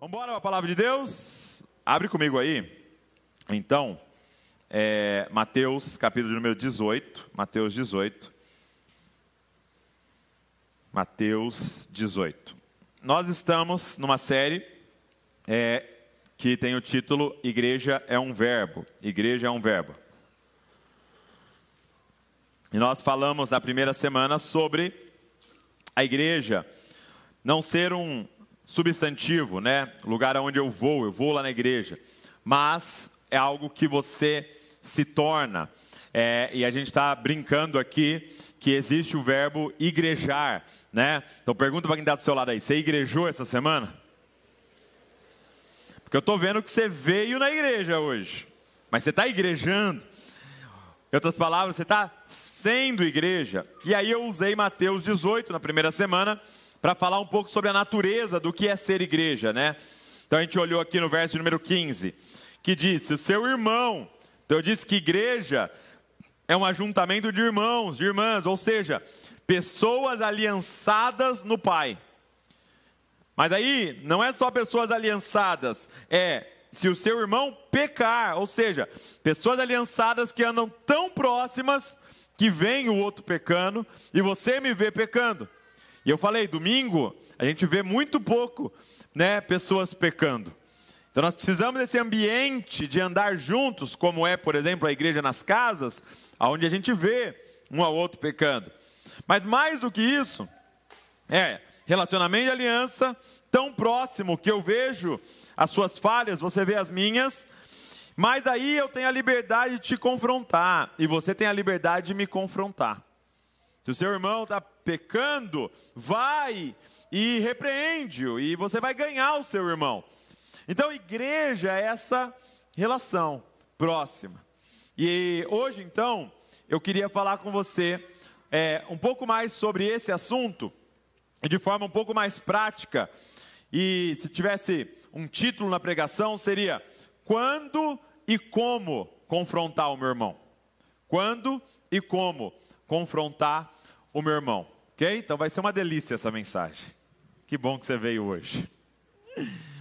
Vamos embora para a palavra de Deus? Abre comigo aí. Então, é, Mateus, capítulo número 18. Mateus 18. Mateus 18. Nós estamos numa série é, que tem o título Igreja é um Verbo. Igreja é um Verbo. E nós falamos na primeira semana sobre a igreja não ser um substantivo, né? Lugar aonde eu vou, eu vou lá na igreja. Mas é algo que você se torna. É, e a gente está brincando aqui que existe o verbo igrejar, né? Então pergunta para quem está do seu lado aí, você igrejou essa semana? Porque eu estou vendo que você veio na igreja hoje, mas você está igrejando. Em outras palavras, você está sendo igreja. E aí eu usei Mateus 18 na primeira semana para falar um pouco sobre a natureza do que é ser igreja, né? Então a gente olhou aqui no verso número 15, que disse: "O seu irmão". Então eu disse que igreja é um ajuntamento de irmãos, de irmãs, ou seja, pessoas aliançadas no Pai. Mas aí não é só pessoas aliançadas, é se o seu irmão pecar, ou seja, pessoas aliançadas que andam tão próximas que vem o outro pecando e você me vê pecando. E eu falei, domingo a gente vê muito pouco, né, pessoas pecando. Então nós precisamos desse ambiente de andar juntos, como é, por exemplo, a igreja nas casas, onde a gente vê um ao outro pecando. Mas mais do que isso, é relacionamento de aliança tão próximo que eu vejo as suas falhas, você vê as minhas, mas aí eu tenho a liberdade de te confrontar e você tem a liberdade de me confrontar. Se o seu irmão está pecando, vai e repreende-o e você vai ganhar o seu irmão. Então, igreja é essa relação próxima. E hoje, então, eu queria falar com você é, um pouco mais sobre esse assunto, de forma um pouco mais prática. E se tivesse um título na pregação, seria Quando e como confrontar o meu irmão? Quando e como confrontar o meu irmão? Ok? Então vai ser uma delícia essa mensagem. Que bom que você veio hoje.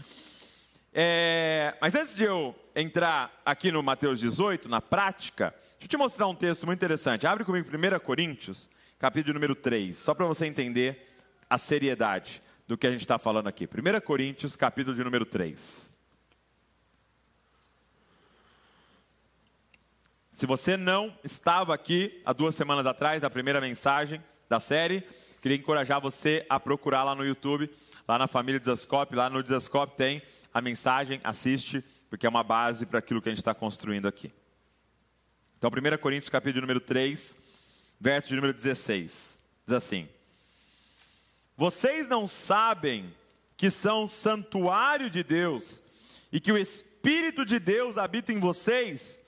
É, mas antes de eu entrar aqui no Mateus 18, na prática, deixa eu te mostrar um texto muito interessante. Abre comigo 1 Coríntios, capítulo número 3, só para você entender a seriedade do que a gente está falando aqui. 1 Coríntios, capítulo de número 3. Se você não estava aqui há duas semanas atrás, na primeira mensagem da série, queria encorajar você a procurar lá no YouTube, lá na família Desascope, lá no Desascope tem a mensagem, assiste, porque é uma base para aquilo que a gente está construindo aqui. Então, 1 Coríntios, capítulo número 3, verso de número 16, diz assim: Vocês não sabem que são santuário de Deus e que o Espírito de Deus habita em vocês?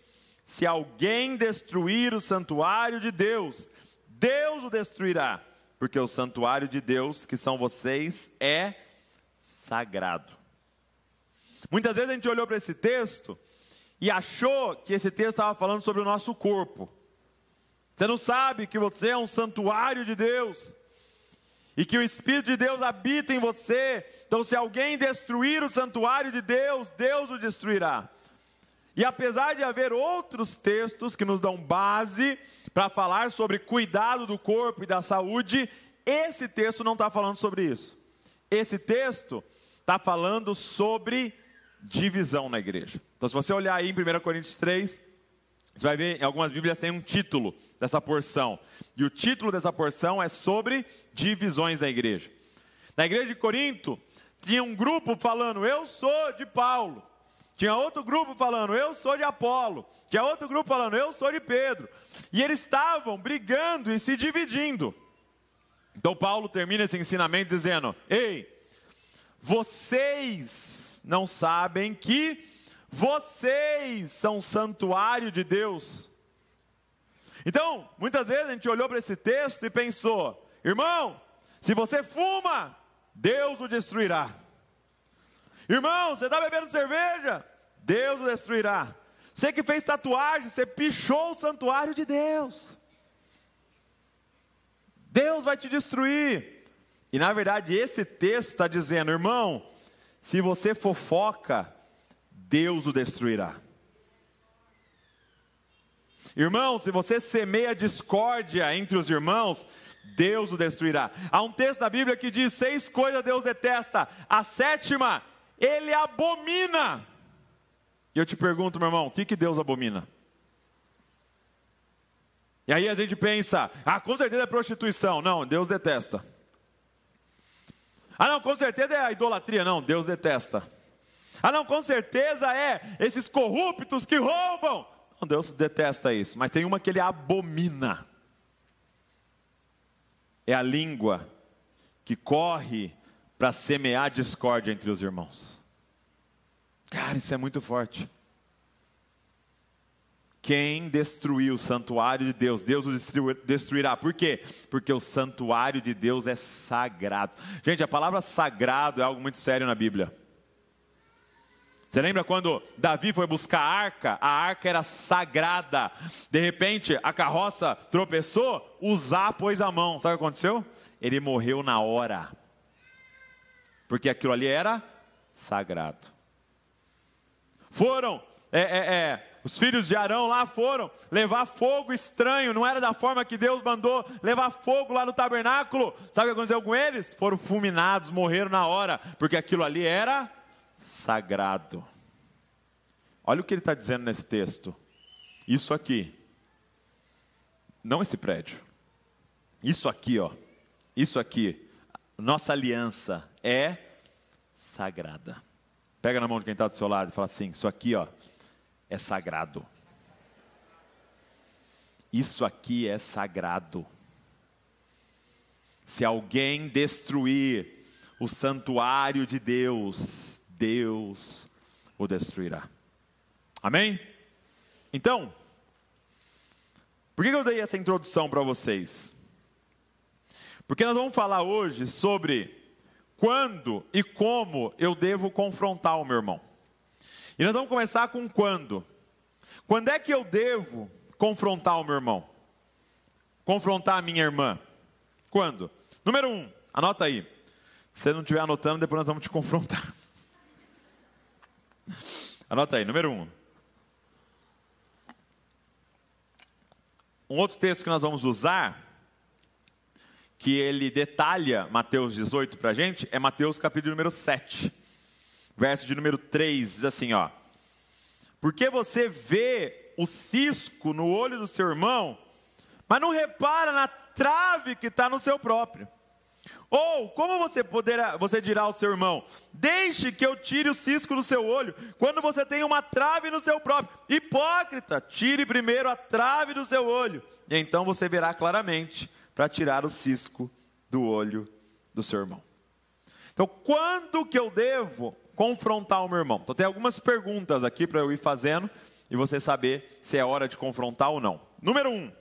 Se alguém destruir o santuário de Deus, Deus o destruirá, porque o santuário de Deus, que são vocês, é sagrado. Muitas vezes a gente olhou para esse texto e achou que esse texto estava falando sobre o nosso corpo. Você não sabe que você é um santuário de Deus e que o Espírito de Deus habita em você. Então, se alguém destruir o santuário de Deus, Deus o destruirá. E apesar de haver outros textos que nos dão base para falar sobre cuidado do corpo e da saúde, esse texto não está falando sobre isso. Esse texto está falando sobre divisão na igreja. Então, se você olhar aí em 1 Coríntios 3, você vai ver, em algumas Bíblias tem um título dessa porção. E o título dessa porção é sobre divisões da igreja. Na igreja de Corinto, tinha um grupo falando, eu sou de Paulo. Tinha outro grupo falando, eu sou de Apolo. Tinha outro grupo falando, eu sou de Pedro. E eles estavam brigando e se dividindo. Então Paulo termina esse ensinamento dizendo: Ei, vocês não sabem que vocês são santuário de Deus. Então, muitas vezes a gente olhou para esse texto e pensou: irmão, se você fuma, Deus o destruirá. Irmão, você está bebendo cerveja? Deus o destruirá. Você que fez tatuagem, você pichou o santuário de Deus. Deus vai te destruir. E na verdade, esse texto está dizendo, irmão, se você fofoca, Deus o destruirá. Irmão, se você semeia discórdia entre os irmãos, Deus o destruirá. Há um texto da Bíblia que diz: seis coisas Deus detesta, a sétima, ele abomina. E eu te pergunto, meu irmão, o que, que Deus abomina? E aí a gente pensa, ah, com certeza é prostituição. Não, Deus detesta. Ah, não, com certeza é a idolatria. Não, Deus detesta. Ah, não, com certeza é esses corruptos que roubam. Não, Deus detesta isso. Mas tem uma que ele abomina. É a língua que corre para semear discórdia entre os irmãos. Cara, isso é muito forte. Quem destruir o santuário de Deus, Deus o destruirá. Por quê? Porque o santuário de Deus é sagrado. Gente, a palavra sagrado é algo muito sério na Bíblia. Você lembra quando Davi foi buscar a arca? A arca era sagrada. De repente, a carroça tropeçou, Uzá pôs a mão. Sabe o que aconteceu? Ele morreu na hora. Porque aquilo ali era sagrado. Foram é, é, é, os filhos de Arão lá foram levar fogo estranho, não era da forma que Deus mandou levar fogo lá no tabernáculo. Sabe o que aconteceu com eles? Foram fulminados, morreram na hora, porque aquilo ali era sagrado. Olha o que ele está dizendo nesse texto. Isso aqui, não esse prédio, isso aqui, ó, isso aqui, nossa aliança é sagrada. Pega na mão de quem está do seu lado e fala assim: Isso aqui, ó, é sagrado. Isso aqui é sagrado. Se alguém destruir o santuário de Deus, Deus o destruirá. Amém? Então, por que eu dei essa introdução para vocês? Porque nós vamos falar hoje sobre quando e como eu devo confrontar o meu irmão. E nós vamos começar com quando. Quando é que eu devo confrontar o meu irmão? Confrontar a minha irmã? Quando? Número um, anota aí. Se você não estiver anotando, depois nós vamos te confrontar. Anota aí, número um. Um outro texto que nós vamos usar, que ele detalha Mateus 18 para a gente, é Mateus capítulo número 7 verso de número 3, diz assim, ó: Porque você vê o cisco no olho do seu irmão, mas não repara na trave que está no seu próprio. Ou como você poderá, você dirá ao seu irmão: Deixe que eu tire o cisco do seu olho, quando você tem uma trave no seu próprio. Hipócrita, tire primeiro a trave do seu olho, e então você verá claramente para tirar o cisco do olho do seu irmão. Então, quando que eu devo confrontar o meu irmão. Então tem algumas perguntas aqui para eu ir fazendo e você saber se é hora de confrontar ou não. Número um,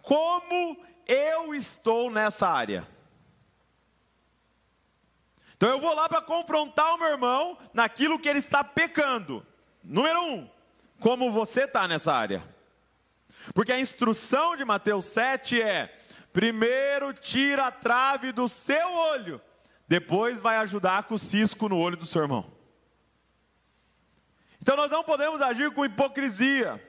como eu estou nessa área? Então eu vou lá para confrontar o meu irmão naquilo que ele está pecando. Número um, como você está nessa área? Porque a instrução de Mateus 7 é: primeiro tira a trave do seu olho depois vai ajudar com o cisco no olho do seu irmão. Então nós não podemos agir com hipocrisia.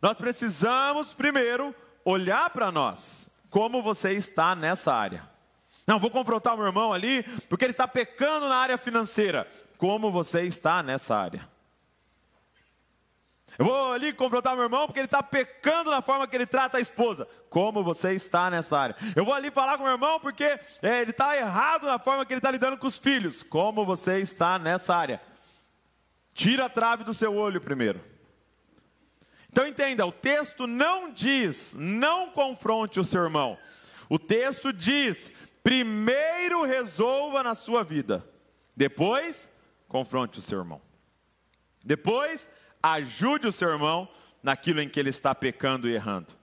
Nós precisamos primeiro olhar para nós, como você está nessa área. Não, vou confrontar o meu irmão ali, porque ele está pecando na área financeira. Como você está nessa área? Eu vou ali confrontar meu irmão porque ele está pecando na forma que ele trata a esposa. Como você está nessa área? Eu vou ali falar com meu irmão porque é, ele está errado na forma que ele está lidando com os filhos. Como você está nessa área? Tira a trave do seu olho primeiro. Então entenda, o texto não diz, não confronte o seu irmão. O texto diz, primeiro resolva na sua vida, depois confronte o seu irmão. Depois ajude o seu irmão naquilo em que ele está pecando e errando.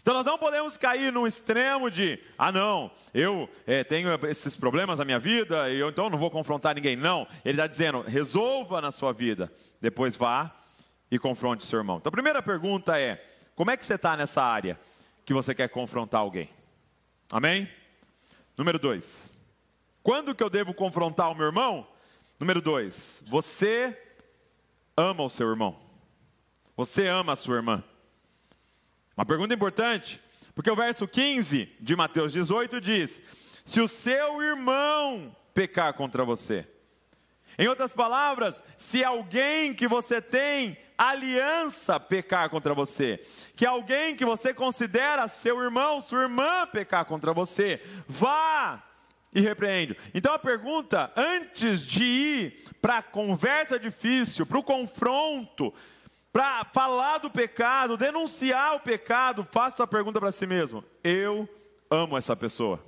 Então nós não podemos cair num extremo de, ah não, eu é, tenho esses problemas na minha vida e eu então não vou confrontar ninguém. Não, ele está dizendo, resolva na sua vida, depois vá e confronte o seu irmão. Então a primeira pergunta é, como é que você está nessa área que você quer confrontar alguém? Amém? Número dois. Quando que eu devo confrontar o meu irmão? Número dois. Você ama o seu irmão. Você ama a sua irmã. Uma pergunta importante, porque o verso 15 de Mateus 18 diz: Se o seu irmão pecar contra você, em outras palavras, se alguém que você tem aliança pecar contra você, que alguém que você considera seu irmão, sua irmã pecar contra você, vá e repreende. Então a pergunta, antes de ir para a conversa difícil, para o confronto, para falar do pecado, denunciar o pecado, faça a pergunta para si mesmo: eu amo essa pessoa.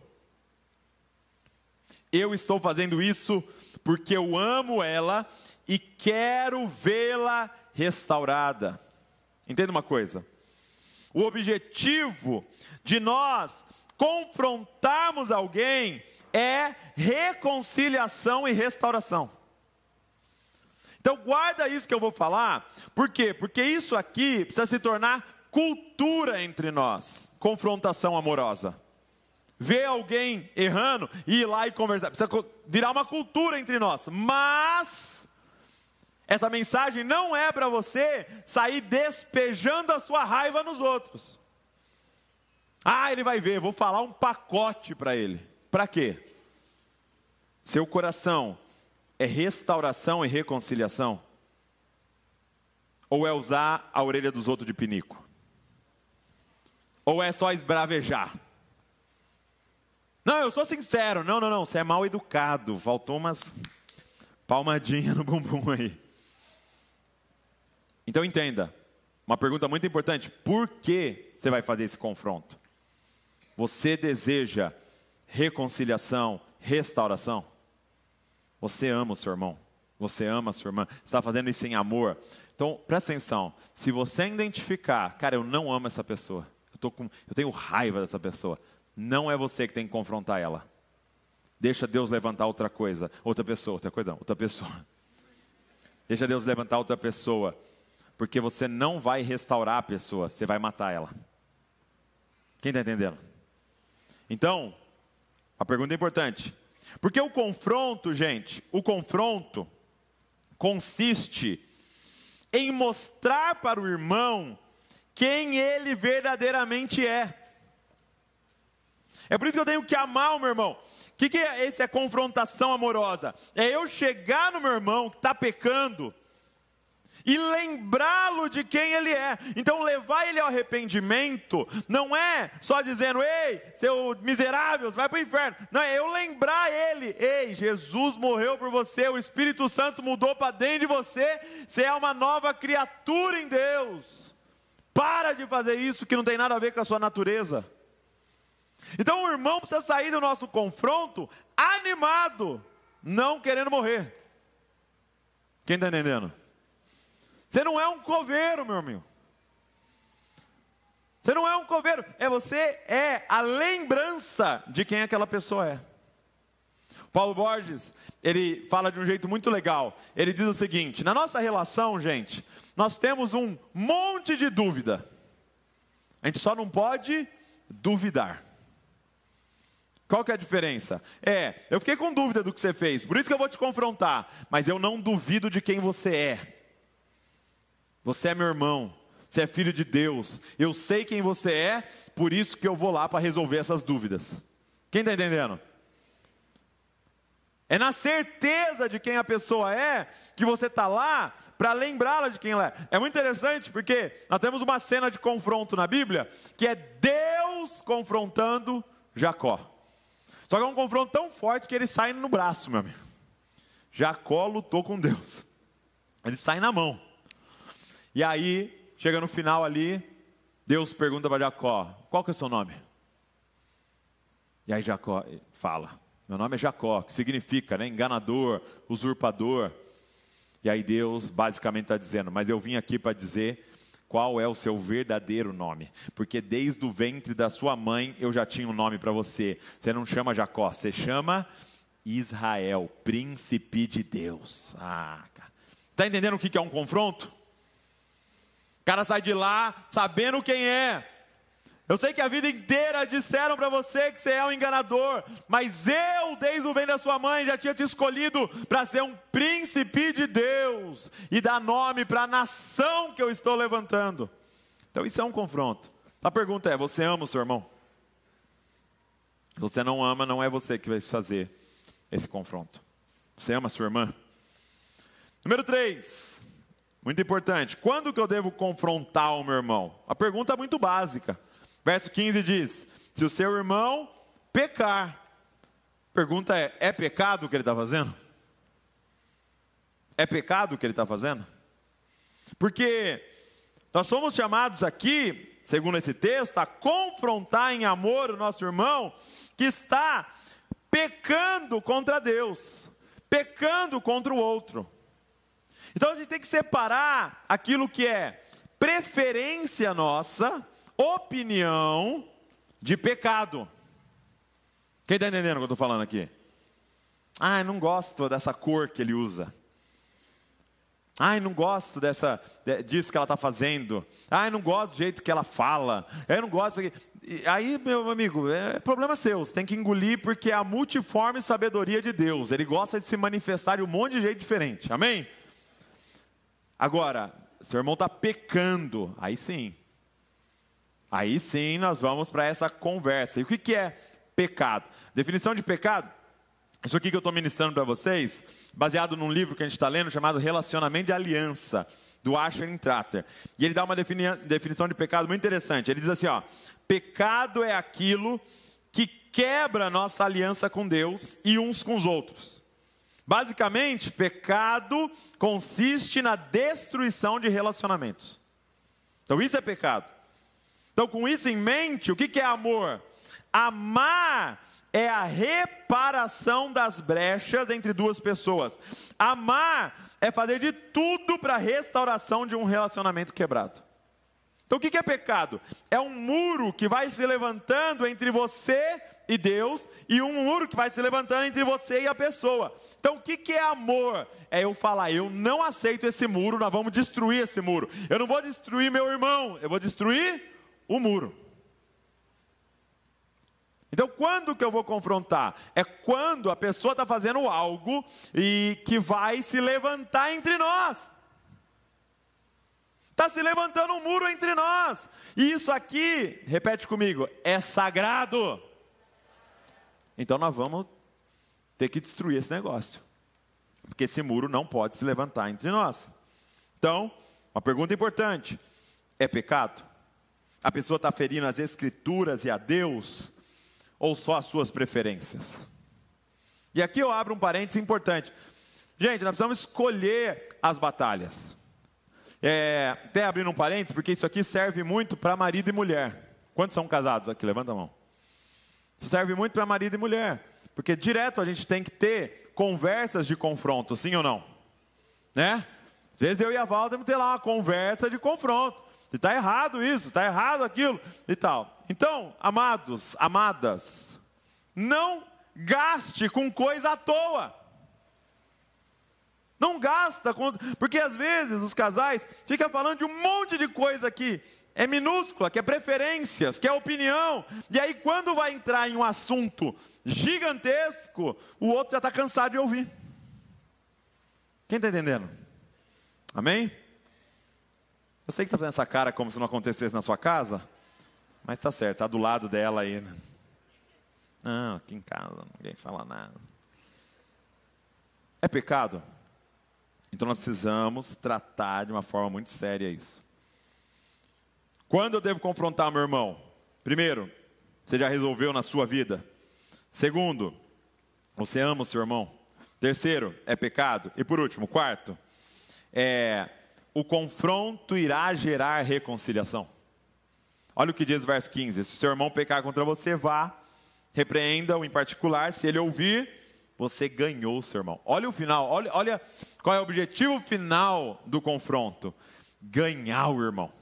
Eu estou fazendo isso porque eu amo ela e quero vê-la restaurada. Entenda uma coisa: o objetivo de nós confrontarmos alguém é reconciliação e restauração. Então guarda isso que eu vou falar, por quê? Porque isso aqui precisa se tornar cultura entre nós, confrontação amorosa. Ver alguém errando e ir lá e conversar, precisa virar uma cultura entre nós. Mas essa mensagem não é para você sair despejando a sua raiva nos outros. Ah, ele vai ver, vou falar um pacote para ele. Para quê? Seu coração é restauração e reconciliação? Ou é usar a orelha dos outros de pinico? Ou é só esbravejar? Não, eu sou sincero. Não, não, não. Você é mal educado. Faltou umas palmadinhas no bumbum aí. Então entenda, uma pergunta muito importante: por que você vai fazer esse confronto? Você deseja reconciliação, restauração? Você ama o seu irmão, você ama a sua irmã, está fazendo isso em amor. Então presta atenção: se você identificar, cara, eu não amo essa pessoa, eu, tô com, eu tenho raiva dessa pessoa, não é você que tem que confrontar ela. Deixa Deus levantar outra coisa, outra pessoa, outra coisa, não, outra pessoa. Deixa Deus levantar outra pessoa porque você não vai restaurar a pessoa, você vai matar ela. Quem está entendendo? Então, a pergunta é importante. Porque o confronto, gente, o confronto consiste em mostrar para o irmão quem ele verdadeiramente é. É por isso que eu tenho que amar o meu irmão. O que, que é esse é confrontação amorosa? É eu chegar no meu irmão que está pecando e lembrá-lo de quem ele é. Então, levar ele ao arrependimento não é só dizendo, ei, seu miserável, vai para o inferno. Não, é eu lembrar ele, ei, Jesus morreu por você, o Espírito Santo mudou para dentro de você, você é uma nova criatura em Deus. Para de fazer isso que não tem nada a ver com a sua natureza. Então, o irmão precisa sair do nosso confronto animado, não querendo morrer. Quem está entendendo? Você não é um coveiro, meu amigo. Você não é um coveiro, é você é a lembrança de quem aquela pessoa é. Paulo Borges, ele fala de um jeito muito legal. Ele diz o seguinte: na nossa relação, gente, nós temos um monte de dúvida. A gente só não pode duvidar. Qual que é a diferença? É, eu fiquei com dúvida do que você fez, por isso que eu vou te confrontar, mas eu não duvido de quem você é. Você é meu irmão, você é filho de Deus. Eu sei quem você é, por isso que eu vou lá para resolver essas dúvidas. Quem está entendendo? É na certeza de quem a pessoa é que você está lá para lembrá-la de quem ela é. É muito interessante porque nós temos uma cena de confronto na Bíblia que é Deus confrontando Jacó. Só que é um confronto tão forte que ele sai no braço, meu amigo. Jacó lutou com Deus. Ele sai na mão. E aí, chega no final ali, Deus pergunta para Jacó: qual que é o seu nome? E aí Jacó fala: meu nome é Jacó, que significa né, enganador, usurpador. E aí Deus basicamente está dizendo: mas eu vim aqui para dizer qual é o seu verdadeiro nome, porque desde o ventre da sua mãe eu já tinha um nome para você. Você não chama Jacó, você chama Israel, príncipe de Deus. Ah, cara. Está entendendo o que é um confronto? O cara sai de lá sabendo quem é. Eu sei que a vida inteira disseram para você que você é um enganador, mas eu, desde o ventre da sua mãe, já tinha te escolhido para ser um príncipe de Deus e dar nome para a nação que eu estou levantando. Então isso é um confronto. A pergunta é: você ama o seu irmão? Você não ama, não é você que vai fazer esse confronto. Você ama a sua irmã? Número 3, muito importante. Quando que eu devo confrontar o meu irmão? A pergunta é muito básica. Verso 15 diz: Se o seu irmão pecar, pergunta é: é pecado o que ele está fazendo? É pecado o que ele está fazendo? Porque nós somos chamados aqui, segundo esse texto, a confrontar em amor o nosso irmão que está pecando contra Deus, pecando contra o outro. Então a gente tem que separar aquilo que é preferência nossa opinião de pecado. Quem está entendendo o que eu estou falando aqui? Ah, não gosto dessa cor que ele usa. Ai, não gosto dessa, disso que ela está fazendo. Ai, não gosto do jeito que ela fala. Eu não gosto. Aí, meu amigo, é problema seu. Você tem que engolir porque é a multiforme sabedoria de Deus. Ele gosta de se manifestar de um monte de jeito diferente. Amém? Agora, seu irmão está pecando. Aí sim. Aí sim nós vamos para essa conversa. E o que, que é pecado? Definição de pecado? Isso aqui que eu estou ministrando para vocês, baseado num livro que a gente está lendo chamado Relacionamento de Aliança, do Asher Tratter. E ele dá uma definição de pecado muito interessante. Ele diz assim: ó, pecado é aquilo que quebra nossa aliança com Deus e uns com os outros. Basicamente, pecado consiste na destruição de relacionamentos. Então, isso é pecado. Então, com isso em mente, o que é amor? Amar é a reparação das brechas entre duas pessoas. Amar é fazer de tudo para a restauração de um relacionamento quebrado. Então, o que é pecado? É um muro que vai se levantando entre você e Deus, e um muro que vai se levantando entre você e a pessoa. Então, o que é amor? É eu falar, eu não aceito esse muro, nós vamos destruir esse muro. Eu não vou destruir meu irmão, eu vou destruir o muro. Então, quando que eu vou confrontar? É quando a pessoa está fazendo algo e que vai se levantar entre nós. Está se levantando um muro entre nós. E isso aqui, repete comigo, é sagrado. Então nós vamos ter que destruir esse negócio. Porque esse muro não pode se levantar entre nós. Então, uma pergunta importante: é pecado? A pessoa está ferindo as Escrituras e a Deus, ou só as suas preferências? E aqui eu abro um parênteses importante. Gente, nós precisamos escolher as batalhas. É, até abrindo um parênteses, porque isso aqui serve muito para marido e mulher. Quantos são casados aqui? Levanta a mão. Serve muito para marido e mulher. Porque direto a gente tem que ter conversas de confronto, sim ou não? Né? Às vezes eu e a Val temos que ter lá uma conversa de confronto. Está errado isso, está errado aquilo e tal. Então, amados, amadas, não gaste com coisa à toa. Não gasta, com... porque às vezes os casais ficam falando de um monte de coisa aqui, é minúscula, que é preferências, que é opinião, e aí quando vai entrar em um assunto gigantesco, o outro já está cansado de ouvir. Quem está entendendo? Amém? Eu sei que está fazendo essa cara como se não acontecesse na sua casa, mas está certo, está do lado dela aí. Né? Não, aqui em casa ninguém fala nada. É pecado? Então nós precisamos tratar de uma forma muito séria isso. Quando eu devo confrontar meu irmão? Primeiro, você já resolveu na sua vida. Segundo, você ama o seu irmão. Terceiro, é pecado. E por último, quarto, é o confronto irá gerar reconciliação. Olha o que diz o verso 15: se seu irmão pecar contra você, vá, repreenda-o em particular, se ele ouvir, você ganhou o seu irmão. Olha o final, olha, olha qual é o objetivo final do confronto: ganhar o irmão.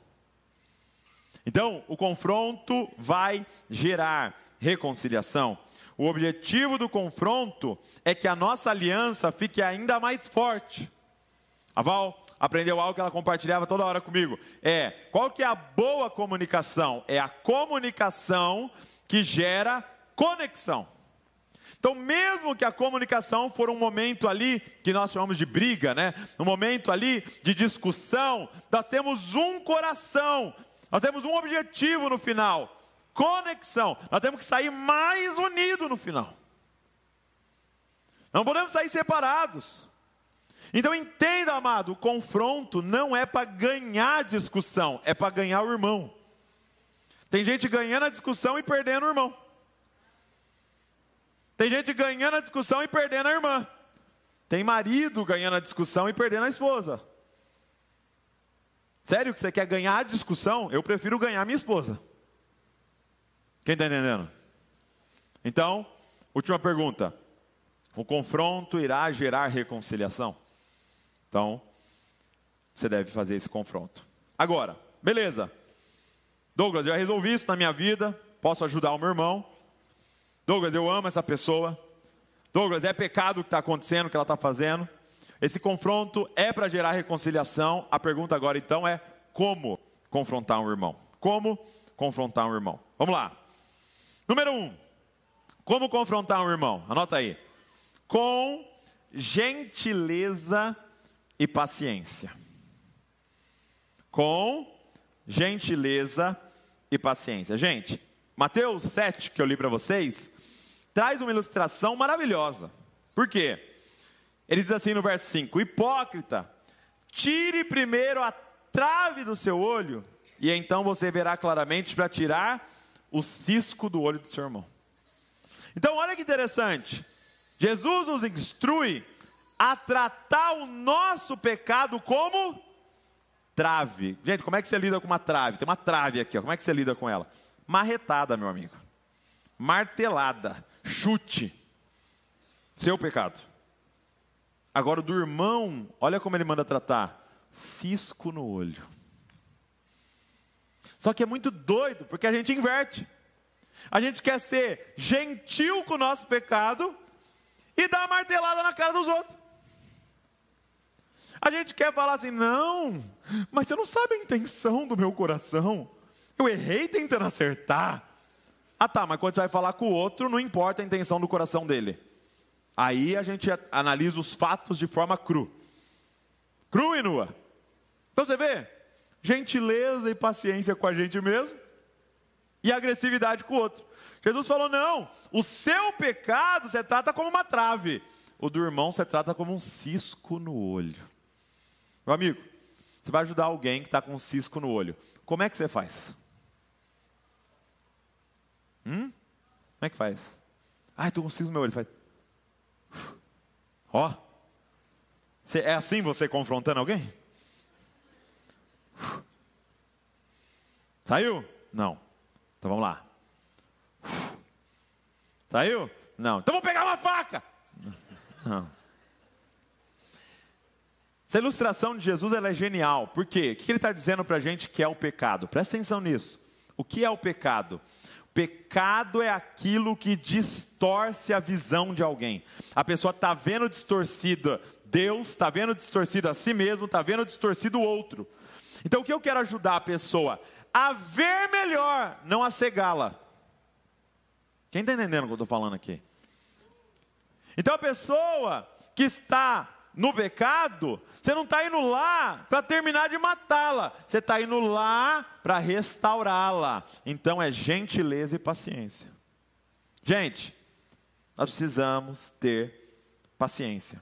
Então, o confronto vai gerar reconciliação. O objetivo do confronto é que a nossa aliança fique ainda mais forte. A Val aprendeu algo que ela compartilhava toda hora comigo. É, qual que é a boa comunicação? É a comunicação que gera conexão. Então, mesmo que a comunicação for um momento ali que nós chamamos de briga, né? Um momento ali de discussão, nós temos um coração, nós temos um objetivo no final: conexão. Nós temos que sair mais unidos no final. Não podemos sair separados. Então entenda, amado, o confronto não é para ganhar discussão, é para ganhar o irmão. Tem gente ganhando a discussão e perdendo o irmão. Tem gente ganhando a discussão e perdendo a irmã. Tem marido ganhando a discussão e perdendo a esposa. Sério que você quer ganhar a discussão? Eu prefiro ganhar minha esposa. Quem está entendendo? Então, última pergunta. O confronto irá gerar reconciliação? Então, você deve fazer esse confronto. Agora, beleza. Douglas, já resolvi isso na minha vida, posso ajudar o meu irmão. Douglas, eu amo essa pessoa. Douglas, é pecado o que está acontecendo, o que ela está fazendo. Esse confronto é para gerar reconciliação. A pergunta agora então é como confrontar um irmão? Como confrontar um irmão? Vamos lá. Número um, como confrontar um irmão? Anota aí. Com gentileza e paciência. Com gentileza e paciência. Gente, Mateus 7, que eu li para vocês, traz uma ilustração maravilhosa. Por quê? Ele diz assim no verso 5: Hipócrita, tire primeiro a trave do seu olho, e então você verá claramente para tirar o cisco do olho do seu irmão. Então, olha que interessante. Jesus nos instrui a tratar o nosso pecado como trave. Gente, como é que você lida com uma trave? Tem uma trave aqui, ó. como é que você lida com ela? Marretada, meu amigo. Martelada, chute. Seu pecado. Agora, do irmão, olha como ele manda tratar: cisco no olho. Só que é muito doido, porque a gente inverte. A gente quer ser gentil com o nosso pecado e dar martelada na cara dos outros. A gente quer falar assim, não, mas você não sabe a intenção do meu coração. Eu errei tentando acertar. Ah tá, mas quando você vai falar com o outro, não importa a intenção do coração dele. Aí a gente analisa os fatos de forma cru. Cru e nua. Então você vê, gentileza e paciência com a gente mesmo e agressividade com o outro. Jesus falou: não, o seu pecado você trata como uma trave, o do irmão você trata como um cisco no olho. Meu amigo, você vai ajudar alguém que está com um cisco no olho. Como é que você faz? Hum? Como é que faz? Ai, estou com um cisco no meu olho. Faz. Ó. É assim você confrontando alguém? Saiu? Não. Então vamos lá. Saiu? Não. Então vamos pegar uma faca. Não. Essa ilustração de Jesus ela é genial. Por quê? O que ele está dizendo para a gente que é o pecado? Presta atenção nisso. O que é o pecado? Pecado é aquilo que distorce a visão de alguém. A pessoa está vendo distorcida Deus, está vendo distorcido a si mesmo, está vendo distorcido o outro. Então o que eu quero ajudar a pessoa? A ver melhor, não a cegá-la. Quem está entendendo o que eu estou falando aqui? Então a pessoa que está no pecado, você não está indo lá para terminar de matá-la, você está indo lá para restaurá-la. Então é gentileza e paciência. Gente, nós precisamos ter paciência.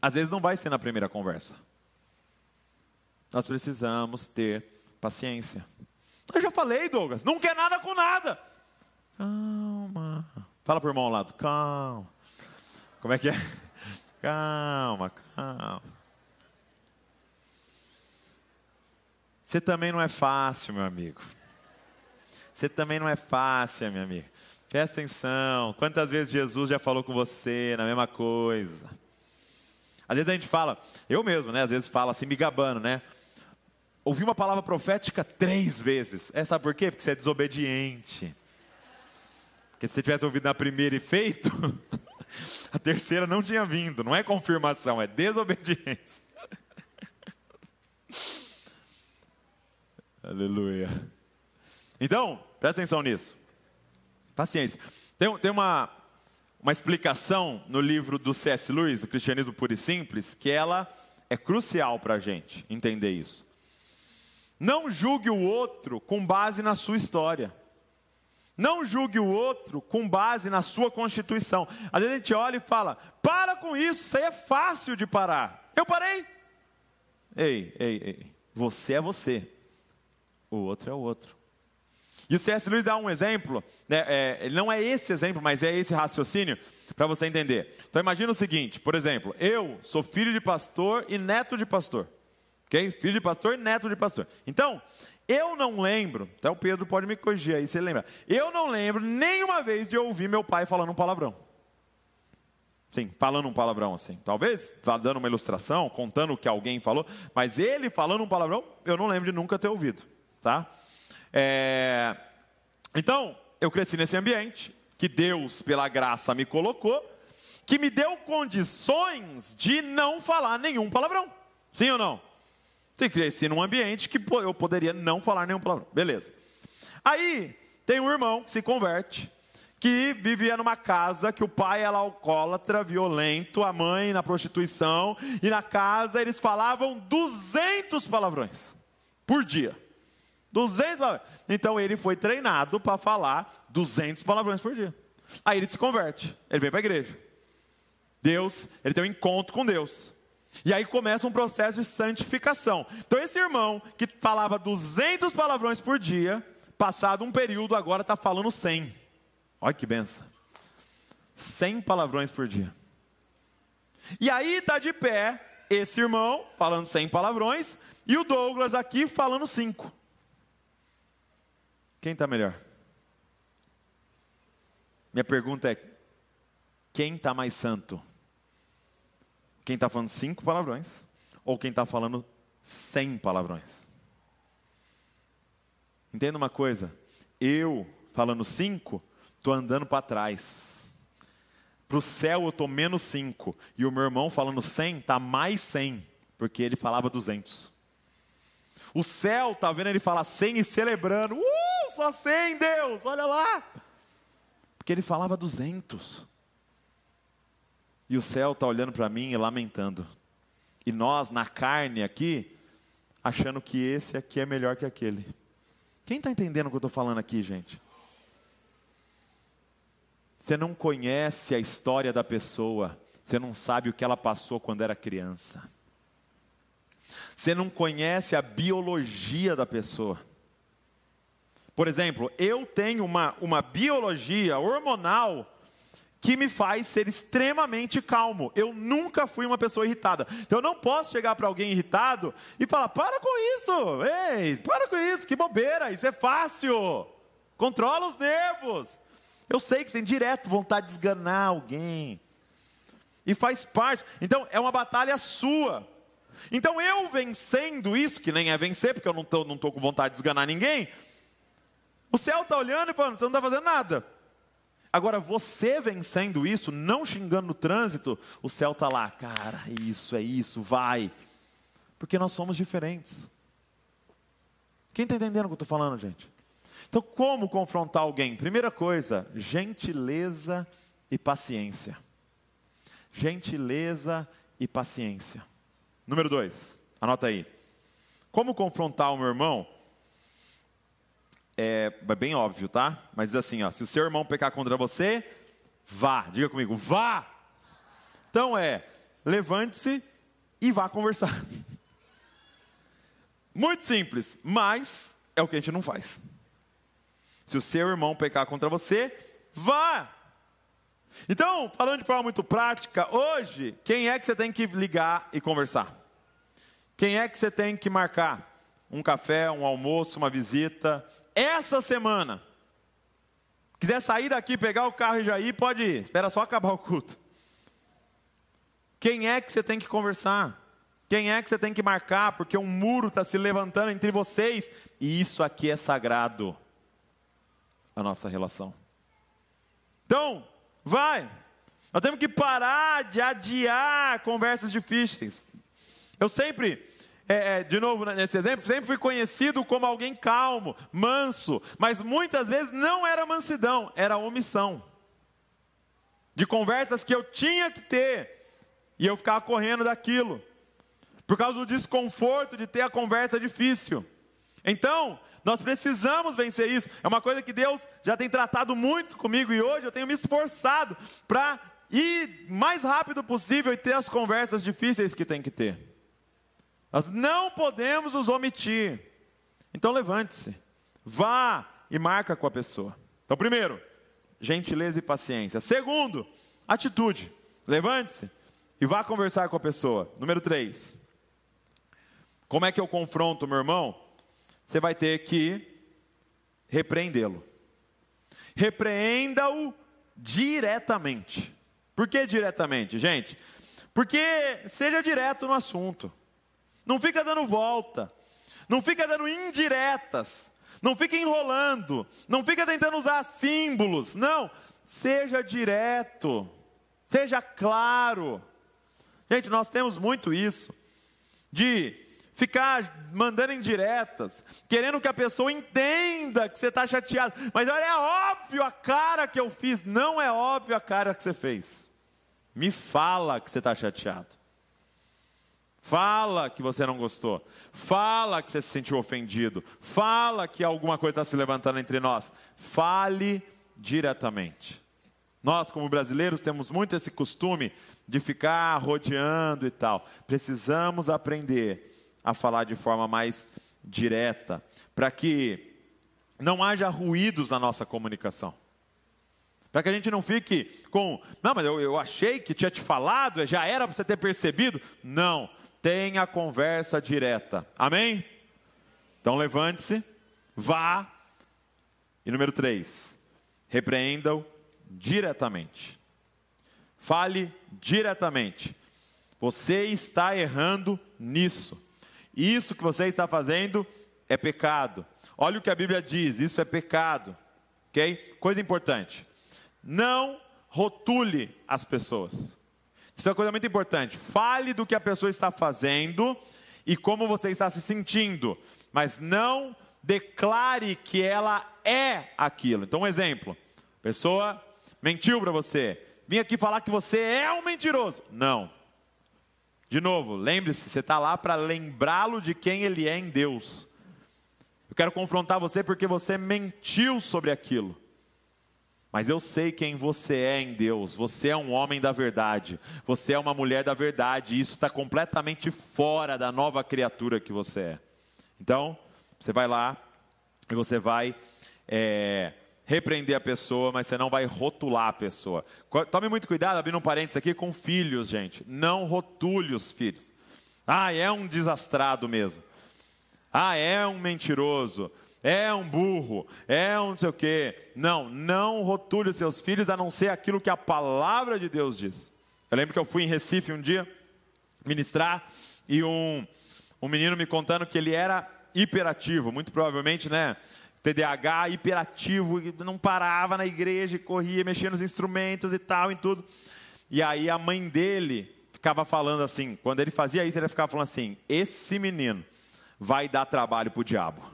Às vezes não vai ser na primeira conversa. Nós precisamos ter paciência. Eu já falei, Douglas, não quer nada com nada. Calma. Fala para o irmão ao lado, calma. Como é que é? Calma, calma. Você também não é fácil, meu amigo. Você também não é fácil, minha amiga. Presta atenção. Quantas vezes Jesus já falou com você na mesma coisa? Às vezes a gente fala, eu mesmo, né? Às vezes fala assim, me gabando, né? Ouvi uma palavra profética três vezes. É, sabe por quê? Porque você é desobediente. Porque se você tivesse ouvido na primeira e feito, A terceira não tinha vindo, não é confirmação, é desobediência. Aleluia. Então, presta atenção nisso. Paciência. Tem, tem uma, uma explicação no livro do C.S. Lewis, O Cristianismo Puro e Simples, que ela é crucial para a gente entender isso. Não julgue o outro com base na sua história. Não julgue o outro com base na sua constituição. Às vezes a gente olha e fala: para com isso, isso aí é fácil de parar. Eu parei. Ei, ei, ei. Você é você. O outro é o outro. E o C.S. Lewis dá um exemplo, né, é, não é esse exemplo, mas é esse raciocínio, para você entender. Então imagina o seguinte, por exemplo, eu sou filho de pastor e neto de pastor. Ok? Filho de pastor e neto de pastor. Então, eu não lembro, até o Pedro pode me corrigir aí ele lembra. Eu não lembro nenhuma vez de ouvir meu pai falando um palavrão. Sim, falando um palavrão assim. Talvez dando uma ilustração, contando o que alguém falou, mas ele falando um palavrão, eu não lembro de nunca ter ouvido. Tá? É... Então, eu cresci nesse ambiente que Deus, pela graça, me colocou, que me deu condições de não falar nenhum palavrão. Sim ou não? Você cresci num ambiente que eu poderia não falar nenhum palavrão. Beleza. Aí, tem um irmão que se converte, que vivia numa casa que o pai era alcoólatra, violento, a mãe na prostituição, e na casa eles falavam 200 palavrões por dia. 200 palavrões. Então ele foi treinado para falar 200 palavrões por dia. Aí ele se converte, ele vem para a igreja. Deus, ele tem um encontro com Deus. E aí começa um processo de santificação. Então esse irmão que falava 200 palavrões por dia, passado um período agora está falando 100. Olha que benção. 100 palavrões por dia. E aí está de pé esse irmão falando 100 palavrões e o Douglas aqui falando 5. Quem está melhor? Minha pergunta é: quem está mais santo? Quem está falando cinco palavrões ou quem está falando cem palavrões? Entenda uma coisa: eu falando cinco, estou andando para trás. Para o céu eu estou menos cinco. E o meu irmão falando cem, está mais cem, porque ele falava duzentos. O céu está vendo ele falar cem e celebrando. Uh! só 100, Deus, olha lá. Porque ele falava 200. E o céu está olhando para mim e lamentando. E nós, na carne aqui, achando que esse aqui é melhor que aquele. Quem está entendendo o que eu estou falando aqui, gente? Você não conhece a história da pessoa, você não sabe o que ela passou quando era criança. Você não conhece a biologia da pessoa. Por exemplo, eu tenho uma, uma biologia hormonal que me faz ser extremamente calmo. Eu nunca fui uma pessoa irritada. Então eu não posso chegar para alguém irritado e falar: para com isso, ei, para com isso, que bobeira, isso é fácil. Controla os nervos. Eu sei que tem direto vontade de esganar alguém. E faz parte. Então é uma batalha sua. Então eu vencendo isso, que nem é vencer, porque eu não estou não tô com vontade de esganar ninguém, o céu está olhando e falando, você não está fazendo nada. Agora, você vencendo isso, não xingando no trânsito, o céu está lá, cara, isso, é isso, vai. Porque nós somos diferentes. Quem está entendendo o que eu estou falando, gente? Então, como confrontar alguém? Primeira coisa, gentileza e paciência. Gentileza e paciência. Número dois, anota aí. Como confrontar o meu irmão? É, é bem óbvio, tá? Mas diz assim, ó, se o seu irmão pecar contra você, vá. Diga comigo, vá. Então é, levante-se e vá conversar. Muito simples, mas é o que a gente não faz. Se o seu irmão pecar contra você, vá. Então, falando de forma muito prática, hoje, quem é que você tem que ligar e conversar? Quem é que você tem que marcar? Um café, um almoço, uma visita, essa semana, quiser sair daqui, pegar o carro e já ir, pode ir. Espera só acabar o culto. Quem é que você tem que conversar? Quem é que você tem que marcar? Porque um muro está se levantando entre vocês. E isso aqui é sagrado. A nossa relação. Então, vai. Nós temos que parar de adiar conversas difíceis. Eu sempre é, é, de novo nesse exemplo, sempre fui conhecido como alguém calmo, manso, mas muitas vezes não era mansidão, era omissão. De conversas que eu tinha que ter e eu ficava correndo daquilo, por causa do desconforto de ter a conversa difícil. Então, nós precisamos vencer isso. É uma coisa que Deus já tem tratado muito comigo e hoje eu tenho me esforçado para ir mais rápido possível e ter as conversas difíceis que tem que ter. Nós não podemos nos omitir. Então levante-se, vá e marca com a pessoa. Então, primeiro, gentileza e paciência. Segundo, atitude. Levante-se e vá conversar com a pessoa. Número três, como é que eu confronto meu irmão? Você vai ter que repreendê-lo. Repreenda-o diretamente. Por que diretamente, gente? Porque seja direto no assunto. Não fica dando volta. Não fica dando indiretas. Não fica enrolando. Não fica tentando usar símbolos. Não. Seja direto. Seja claro. Gente, nós temos muito isso. De ficar mandando indiretas, querendo que a pessoa entenda que você está chateado. Mas olha, é óbvio a cara que eu fiz. Não é óbvio a cara que você fez. Me fala que você está chateado. Fala que você não gostou. Fala que você se sentiu ofendido. Fala que alguma coisa está se levantando entre nós. Fale diretamente. Nós, como brasileiros, temos muito esse costume de ficar rodeando e tal. Precisamos aprender a falar de forma mais direta, para que não haja ruídos na nossa comunicação. Para que a gente não fique com, não, mas eu, eu achei que tinha te falado, já era para você ter percebido. Não, tenha conversa direta. Amém? Então levante-se, vá. E número três, repreenda-o diretamente. Fale diretamente. Você está errando nisso. Isso que você está fazendo é pecado. Olha o que a Bíblia diz: isso é pecado. Ok? Coisa importante. Não rotule as pessoas. Isso é uma coisa muito importante. Fale do que a pessoa está fazendo e como você está se sentindo, mas não declare que ela é aquilo. Então, um exemplo: a pessoa mentiu para você, vim aqui falar que você é um mentiroso. Não. De novo, lembre-se, você está lá para lembrá-lo de quem ele é em Deus. Eu quero confrontar você porque você mentiu sobre aquilo. Mas eu sei quem você é em Deus. Você é um homem da verdade. Você é uma mulher da verdade. E isso está completamente fora da nova criatura que você é. Então, você vai lá e você vai é, repreender a pessoa, mas você não vai rotular a pessoa. Tome muito cuidado, abrindo um parênteses aqui, com filhos, gente. Não rotule os filhos. Ah, é um desastrado mesmo. Ah, é um mentiroso. É um burro. É um não sei o quê. Não, não rotule os seus filhos a não ser aquilo que a palavra de Deus diz. Eu lembro que eu fui em Recife um dia ministrar e um, um menino me contando que ele era hiperativo, muito provavelmente, né? TDAH, hiperativo, não parava na igreja, corria, mexia nos instrumentos e tal, em tudo. E aí a mãe dele ficava falando assim, quando ele fazia isso, ele ficava falando assim: esse menino vai dar trabalho para o diabo.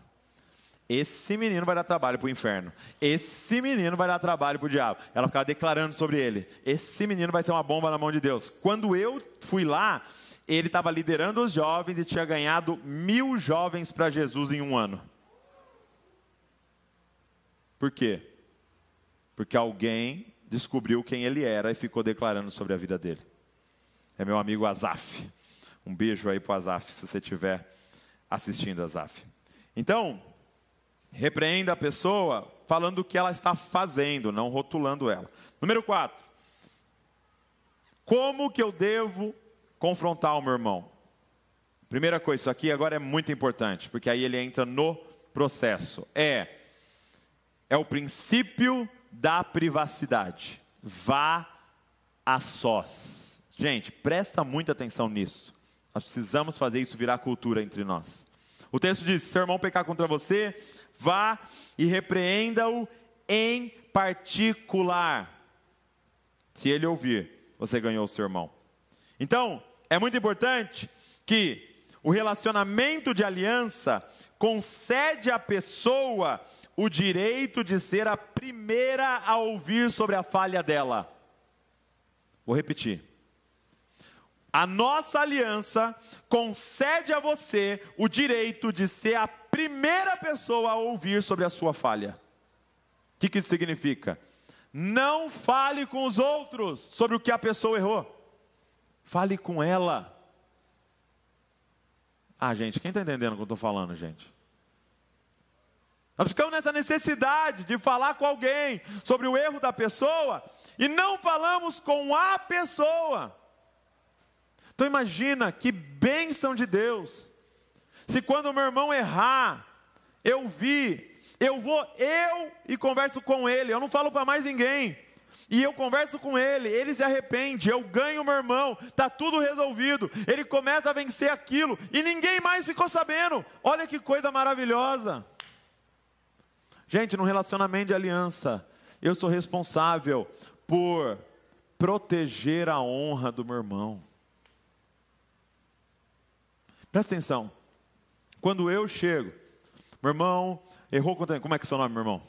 Esse menino vai dar trabalho para o inferno. Esse menino vai dar trabalho para o diabo. Ela ficava declarando sobre ele: esse menino vai ser uma bomba na mão de Deus. Quando eu fui lá, ele estava liderando os jovens e tinha ganhado mil jovens para Jesus em um ano. Por quê? Porque alguém descobriu quem ele era e ficou declarando sobre a vida dele. É meu amigo Azaf. Um beijo aí para Azaf, se você estiver assistindo Azaf. Então, repreenda a pessoa falando o que ela está fazendo, não rotulando ela. Número 4. Como que eu devo confrontar o meu irmão? Primeira coisa, isso aqui agora é muito importante, porque aí ele entra no processo. É é o princípio da privacidade. Vá a sós. Gente, presta muita atenção nisso. Nós precisamos fazer isso virar cultura entre nós. O texto diz: se seu irmão pecar contra você, vá e repreenda-o em particular. Se ele ouvir, você ganhou o seu irmão. Então, é muito importante que O relacionamento de aliança concede à pessoa o direito de ser a primeira a ouvir sobre a falha dela. Vou repetir. A nossa aliança concede a você o direito de ser a primeira pessoa a ouvir sobre a sua falha. O que, que isso significa? Não fale com os outros sobre o que a pessoa errou. Fale com ela. Ah, gente, quem está entendendo o que eu estou falando, gente? Nós ficamos nessa necessidade de falar com alguém sobre o erro da pessoa e não falamos com a pessoa. Então imagina que bênção de Deus. Se quando o meu irmão errar, eu vi, eu vou eu e converso com ele, eu não falo para mais ninguém. E eu converso com ele, ele se arrepende, eu ganho meu irmão, está tudo resolvido. Ele começa a vencer aquilo e ninguém mais ficou sabendo. Olha que coisa maravilhosa. Gente, no relacionamento de aliança, eu sou responsável por proteger a honra do meu irmão. Presta atenção. Quando eu chego, meu irmão errou contra mim. Como é que é o seu nome, meu irmão?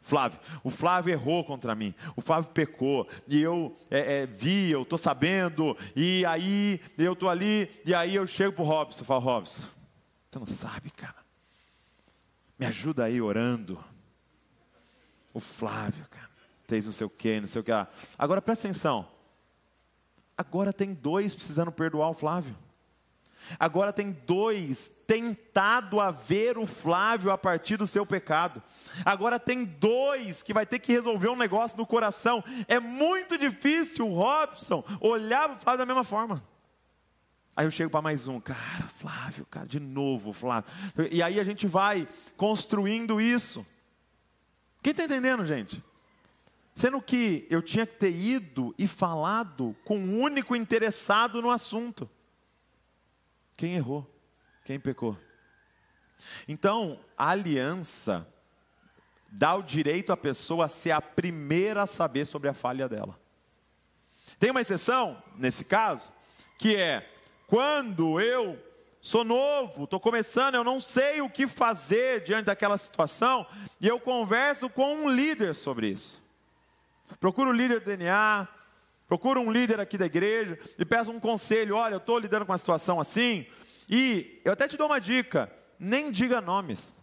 Flávio. O Flávio errou contra mim. O Flávio pecou. E eu é, é, vi, eu estou sabendo. E aí eu estou ali. E aí eu chego para o Robson. Eu falo, Robson, você não sabe, cara. Me ajuda aí orando. O Flávio, cara. Fez não sei o que, não sei o que. Agora presta atenção. Agora tem dois precisando perdoar o Flávio. Agora tem dois tentado a ver o Flávio a partir do seu pecado. Agora tem dois que vai ter que resolver um negócio no coração. É muito difícil o Robson olhar o Flávio da mesma forma. Aí eu chego para mais um, cara, Flávio, cara, de novo, Flávio. E aí a gente vai construindo isso. Quem está entendendo, gente? Sendo que eu tinha que ter ido e falado com o um único interessado no assunto. Quem errou? Quem pecou? Então, a aliança dá o direito à pessoa a ser a primeira a saber sobre a falha dela. Tem uma exceção, nesse caso, que é quando eu sou novo, estou começando, eu não sei o que fazer diante daquela situação, e eu converso com um líder sobre isso. Procuro o líder do DNA, Procura um líder aqui da igreja e peça um conselho. Olha, eu estou lidando com uma situação assim. E eu até te dou uma dica: nem diga nomes.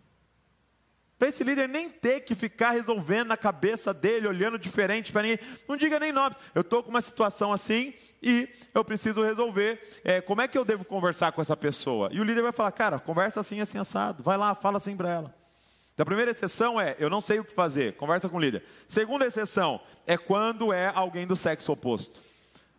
Para esse líder nem ter que ficar resolvendo na cabeça dele, olhando diferente para ninguém. Não diga nem nomes. Eu estou com uma situação assim e eu preciso resolver. É, como é que eu devo conversar com essa pessoa? E o líder vai falar: cara, conversa assim, assim, assado. Vai lá, fala assim para ela. Então, a primeira exceção é, eu não sei o que fazer, conversa com o líder. Segunda exceção é quando é alguém do sexo oposto.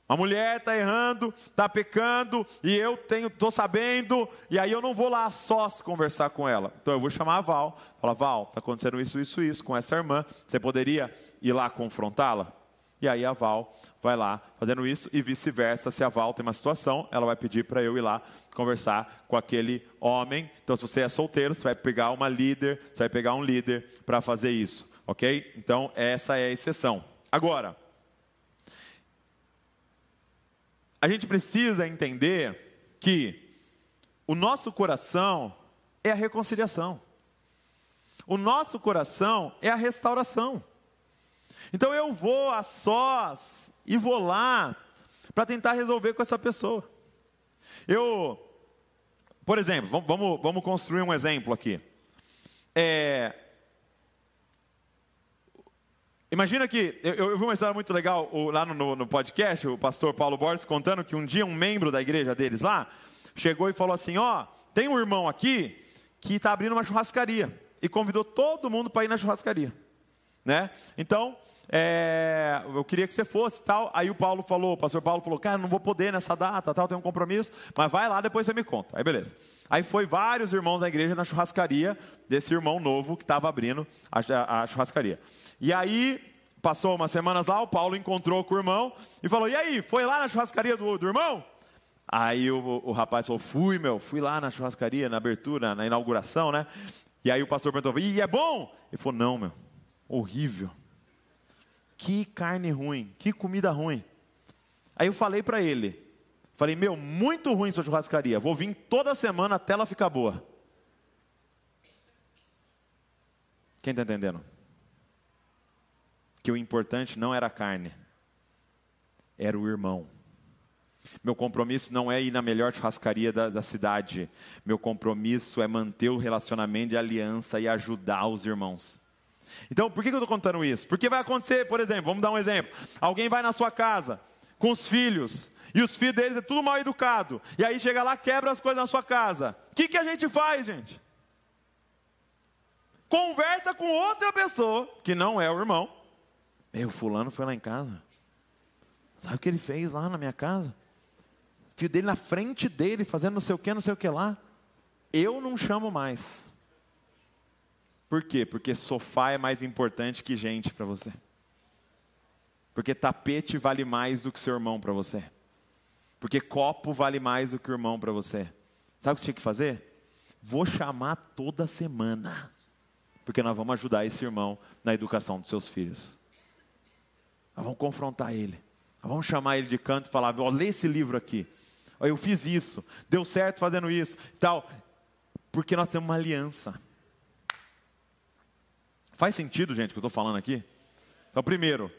A mulher está errando, está pecando, e eu tenho, estou sabendo, e aí eu não vou lá sós conversar com ela. Então eu vou chamar a Val, falar, Val, está acontecendo isso, isso, isso com essa irmã, você poderia ir lá confrontá-la? E aí a Val vai lá fazendo isso e vice-versa. Se a Val tem uma situação, ela vai pedir para eu ir lá conversar com aquele homem. Então, se você é solteiro, você vai pegar uma líder, você vai pegar um líder para fazer isso, ok? Então, essa é a exceção. Agora, a gente precisa entender que o nosso coração é a reconciliação. O nosso coração é a restauração. Então eu vou a sós e vou lá para tentar resolver com essa pessoa. Eu, por exemplo, vamos, vamos construir um exemplo aqui. É, imagina que, eu, eu vi uma história muito legal lá no, no podcast, o pastor Paulo Borges contando que um dia um membro da igreja deles lá chegou e falou assim: Ó, oh, tem um irmão aqui que está abrindo uma churrascaria e convidou todo mundo para ir na churrascaria. Né? Então, é, eu queria que você fosse tal. Aí o Paulo falou, o pastor Paulo falou, cara, não vou poder nessa data, tal, tenho um compromisso, mas vai lá, depois você me conta. Aí beleza. Aí foi vários irmãos da igreja na churrascaria desse irmão novo que estava abrindo a, a, churrascaria. E aí, passou umas semanas lá, o Paulo encontrou com o irmão e falou: E aí, foi lá na churrascaria do, do irmão? Aí o, o, rapaz falou: Fui, meu, fui lá na churrascaria, na abertura, na inauguração, né? E aí o pastor perguntou: E é bom? Ele falou: Não, meu horrível. Que carne ruim, que comida ruim. Aí eu falei para ele, Falei, meu, muito ruim sua churrascaria. Vou vir toda semana até ela ficar boa. Quem está entendendo? Que o importante não era a carne, era o irmão. Meu compromisso não é ir na melhor churrascaria da, da cidade. Meu compromisso é manter o relacionamento de aliança e ajudar os irmãos. Então, por que eu estou contando isso? Porque vai acontecer, por exemplo, vamos dar um exemplo. Alguém vai na sua casa com os filhos, e os filhos deles é tudo mal educado. E aí chega lá, quebra as coisas na sua casa. O que, que a gente faz, gente? Conversa com outra pessoa, que não é o irmão. Meu, fulano foi lá em casa. Sabe o que ele fez lá na minha casa? Filho dele na frente dele, fazendo não sei o que, não sei o que lá. Eu não chamo mais. Por quê? Porque sofá é mais importante que gente para você. Porque tapete vale mais do que seu irmão para você. Porque copo vale mais do que o irmão para você. Sabe o que você tinha que fazer? Vou chamar toda semana. Porque nós vamos ajudar esse irmão na educação dos seus filhos. Nós vamos confrontar ele. Nós vamos chamar ele de canto e falar: ó, lê esse livro aqui. Eu fiz isso, deu certo fazendo isso, tal. Porque nós temos uma aliança. Faz sentido, gente, o que eu estou falando aqui? Então, primeiro,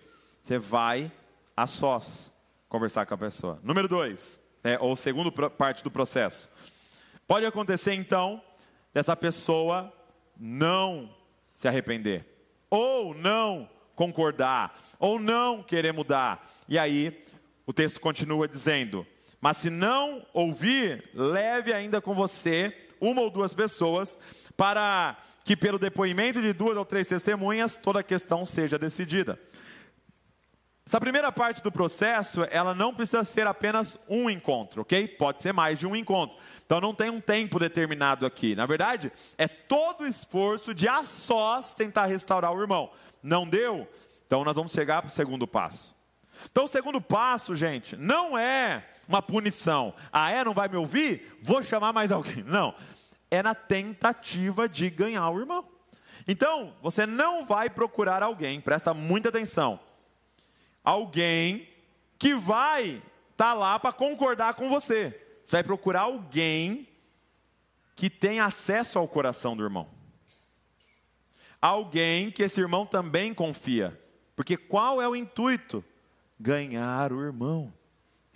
você vai a sós conversar com a pessoa. Número dois, é, ou segundo parte do processo. Pode acontecer então dessa pessoa não se arrepender, ou não concordar, ou não querer mudar. E aí o texto continua dizendo: Mas se não ouvir, leve ainda com você uma ou duas pessoas, para que pelo depoimento de duas ou três testemunhas toda a questão seja decidida. Essa primeira parte do processo, ela não precisa ser apenas um encontro, ok? Pode ser mais de um encontro. Então não tem um tempo determinado aqui. Na verdade, é todo o esforço de a sós tentar restaurar o irmão. Não deu? Então nós vamos chegar para o segundo passo. Então o segundo passo, gente, não é uma punição. Ah, é? Não vai me ouvir? Vou chamar mais alguém. Não. É na tentativa de ganhar o irmão. Então, você não vai procurar alguém, presta muita atenção alguém que vai estar tá lá para concordar com você. Você vai procurar alguém que tem acesso ao coração do irmão. Alguém que esse irmão também confia. Porque qual é o intuito? Ganhar o irmão.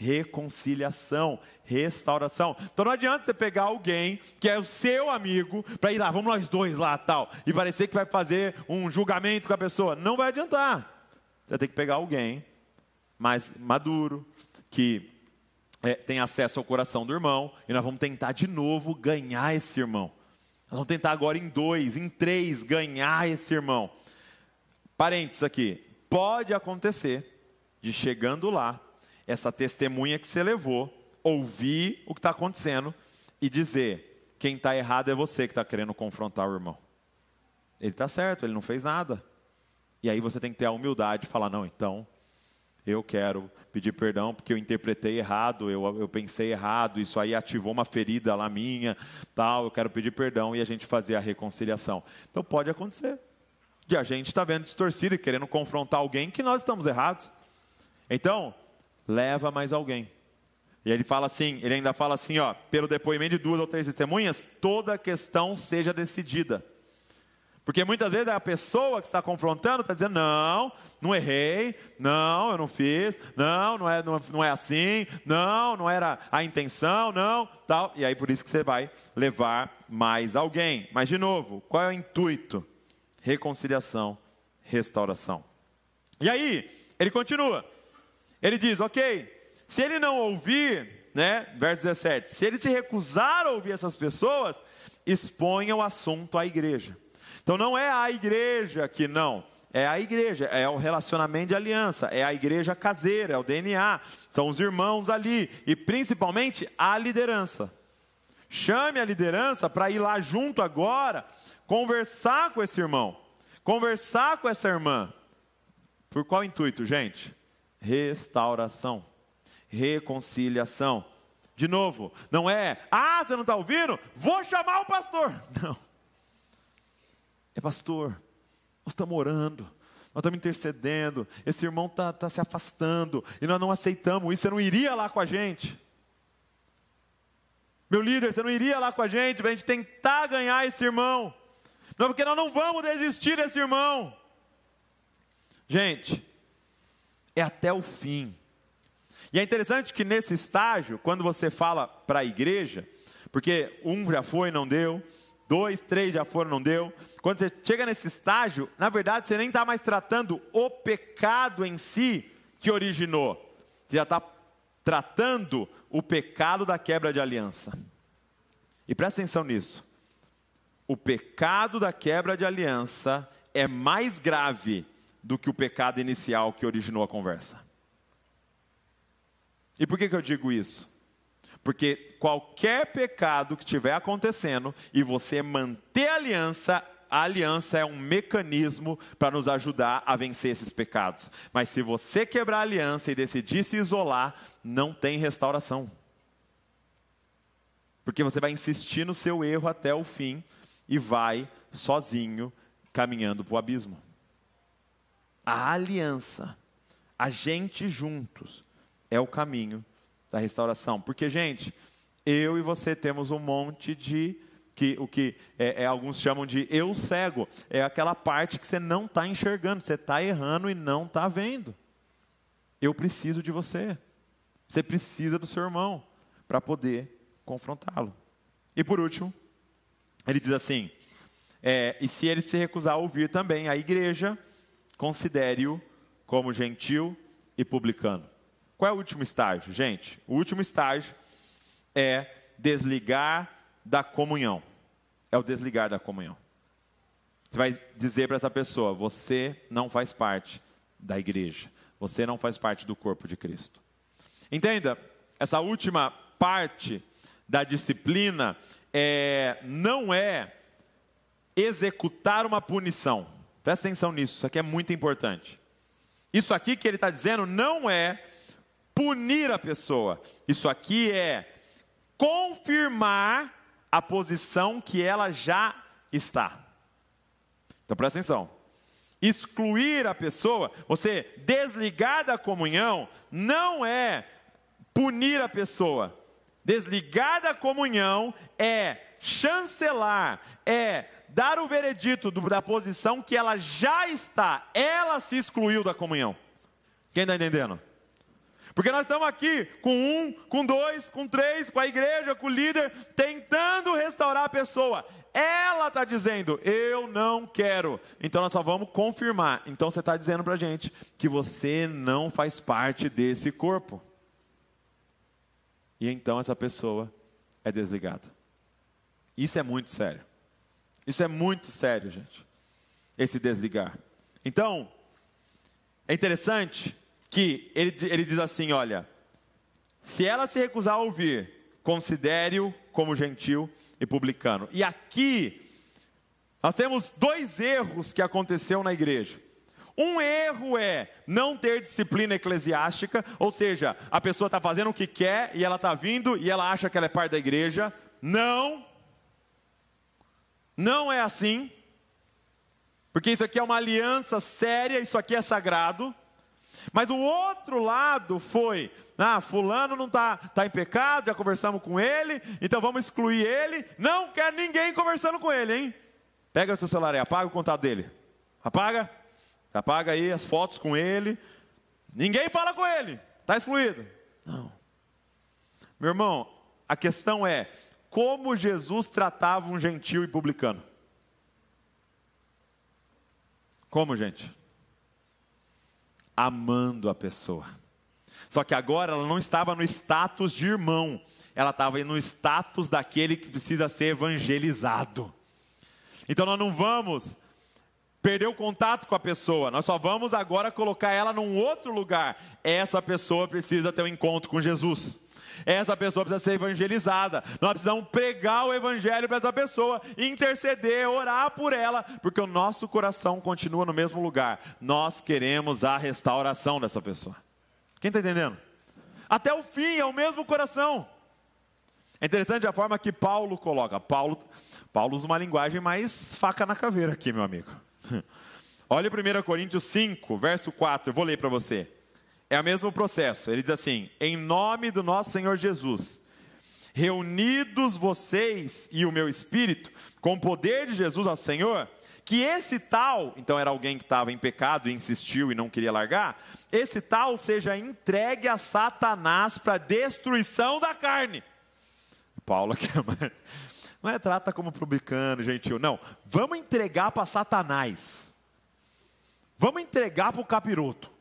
Reconciliação, restauração. Então não adianta você pegar alguém que é o seu amigo para ir lá, vamos nós dois lá, tal, e parecer que vai fazer um julgamento com a pessoa. Não vai adiantar. Você tem que pegar alguém mais maduro, que é, tem acesso ao coração do irmão, e nós vamos tentar de novo ganhar esse irmão. Nós vamos tentar agora em dois, em três, ganhar esse irmão. Parênteses aqui. Pode acontecer de chegando lá, essa testemunha que você levou, ouvir o que está acontecendo e dizer: quem está errado é você que está querendo confrontar o irmão. Ele está certo, ele não fez nada. E aí você tem que ter a humildade de falar: não, então eu quero pedir perdão porque eu interpretei errado, eu, eu pensei errado, isso aí ativou uma ferida lá minha, tal, eu quero pedir perdão e a gente fazer a reconciliação. Então pode acontecer de a gente estar tá vendo distorcido e querendo confrontar alguém que nós estamos errados. Então, leva mais alguém. E ele fala assim, ele ainda fala assim, ó, pelo depoimento de duas ou três testemunhas, toda a questão seja decidida. Porque muitas vezes a pessoa que está confrontando está dizendo: não, não errei, não, eu não fiz, não, não é, não, não é assim, não, não era a intenção, não, tal. E aí por isso que você vai levar mais alguém. Mas de novo, qual é o intuito? Reconciliação, restauração. E aí, ele continua. Ele diz: ok, se ele não ouvir, né, verso 17, se ele se recusar a ouvir essas pessoas, exponha o assunto à igreja. Então não é a igreja que não, é a igreja, é o relacionamento de aliança, é a igreja caseira, é o DNA, são os irmãos ali e principalmente a liderança. Chame a liderança para ir lá junto agora, conversar com esse irmão, conversar com essa irmã. Por qual intuito, gente? Restauração, reconciliação. De novo, não é, ah, você não está ouvindo? Vou chamar o pastor. Não. É pastor, nós estamos orando, nós estamos intercedendo, esse irmão está tá se afastando, e nós não aceitamos isso, você não iria lá com a gente. Meu líder, você não iria lá com a gente para a gente tentar ganhar esse irmão? Não, porque nós não vamos desistir desse irmão. Gente, é até o fim. E é interessante que nesse estágio, quando você fala para a igreja, porque um já foi, não deu, dois, três já foram, não deu. Quando você chega nesse estágio, na verdade você nem está mais tratando o pecado em si que originou, você já está tratando o pecado da quebra de aliança. E presta atenção nisso. O pecado da quebra de aliança é mais grave do que o pecado inicial que originou a conversa. E por que, que eu digo isso? Porque qualquer pecado que estiver acontecendo e você manter a aliança, a aliança é um mecanismo para nos ajudar a vencer esses pecados. Mas se você quebrar a aliança e decidir se isolar, não tem restauração. Porque você vai insistir no seu erro até o fim e vai sozinho caminhando para o abismo a aliança, a gente juntos, é o caminho da restauração. Porque, gente, eu e você temos um monte de que o que é, é, alguns chamam de eu cego, é aquela parte que você não está enxergando, você está errando e não está vendo. Eu preciso de você. Você precisa do seu irmão para poder confrontá-lo. E por último, ele diz assim: é, e se ele se recusar a ouvir também a igreja, considere-o como gentil e publicano. Qual é o último estágio, gente? O último estágio é desligar da comunhão. É o desligar da comunhão. Você vai dizer para essa pessoa: você não faz parte da igreja, você não faz parte do corpo de Cristo. Entenda, essa última parte da disciplina é, não é executar uma punição. Presta atenção nisso, isso aqui é muito importante. Isso aqui que ele está dizendo não é punir a pessoa, isso aqui é confirmar a posição que ela já está. Então presta atenção. Excluir a pessoa, você desligar da comunhão, não é punir a pessoa. Desligar da comunhão é chancelar, é dar o veredito do, da posição que ela já está, ela se excluiu da comunhão. Quem está entendendo? Porque nós estamos aqui com um, com dois, com três, com a igreja, com o líder, tentando restaurar a pessoa. Ela está dizendo, eu não quero. Então nós só vamos confirmar. Então você está dizendo para a gente que você não faz parte desse corpo. E então essa pessoa é desligada. Isso é muito sério. Isso é muito sério, gente. Esse desligar. Então, é interessante que ele, ele diz assim: olha, se ela se recusar a ouvir, considere-o como gentil e publicano. E aqui, nós temos dois erros que aconteceu na igreja. Um erro é não ter disciplina eclesiástica, ou seja, a pessoa está fazendo o que quer e ela está vindo e ela acha que ela é parte da igreja. Não, não é assim, porque isso aqui é uma aliança séria, isso aqui é sagrado. Mas o outro lado foi: ah, Fulano não está tá em pecado, já conversamos com ele, então vamos excluir ele. Não quer ninguém conversando com ele, hein? Pega o seu celular e apaga o contato dele. Apaga, apaga aí as fotos com ele. Ninguém fala com ele, está excluído. Não. Meu irmão, a questão é: como Jesus tratava um gentil e publicano. Como, gente? Amando a pessoa. Só que agora ela não estava no status de irmão, ela estava no status daquele que precisa ser evangelizado. Então nós não vamos perder o contato com a pessoa, nós só vamos agora colocar ela num outro lugar. Essa pessoa precisa ter um encontro com Jesus. Essa pessoa precisa ser evangelizada. Nós precisamos pregar o evangelho para essa pessoa, interceder, orar por ela, porque o nosso coração continua no mesmo lugar. Nós queremos a restauração dessa pessoa. Quem está entendendo? Até o fim é o mesmo coração. É interessante a forma que Paulo coloca. Paulo, Paulo usa uma linguagem mais faca na caveira aqui, meu amigo. Olha 1 Coríntios 5, verso 4, eu vou ler para você. É o mesmo processo. Ele diz assim: em nome do nosso Senhor Jesus, reunidos vocês e o meu espírito, com o poder de Jesus ao Senhor, que esse tal, então era alguém que estava em pecado e insistiu e não queria largar, esse tal seja entregue a Satanás para destruição da carne. Paulo aqui não é trata como publicano, gentil, não. Vamos entregar para Satanás. Vamos entregar para o capiroto.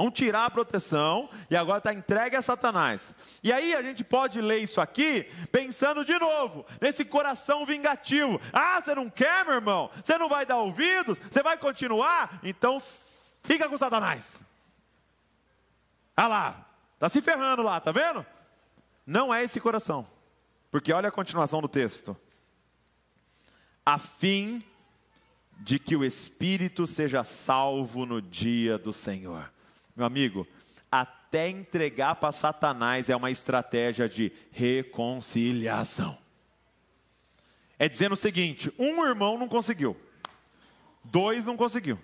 Vamos tirar a proteção e agora está entregue a Satanás. E aí a gente pode ler isso aqui pensando de novo nesse coração vingativo. Ah, você não quer, meu irmão? Você não vai dar ouvidos? Você vai continuar? Então fica com Satanás. Ah lá, tá se ferrando lá, tá vendo? Não é esse coração. Porque olha a continuação do texto. A fim de que o espírito seja salvo no dia do Senhor. Meu amigo, até entregar para Satanás é uma estratégia de reconciliação. É dizendo o seguinte: um irmão não conseguiu, dois não conseguiu,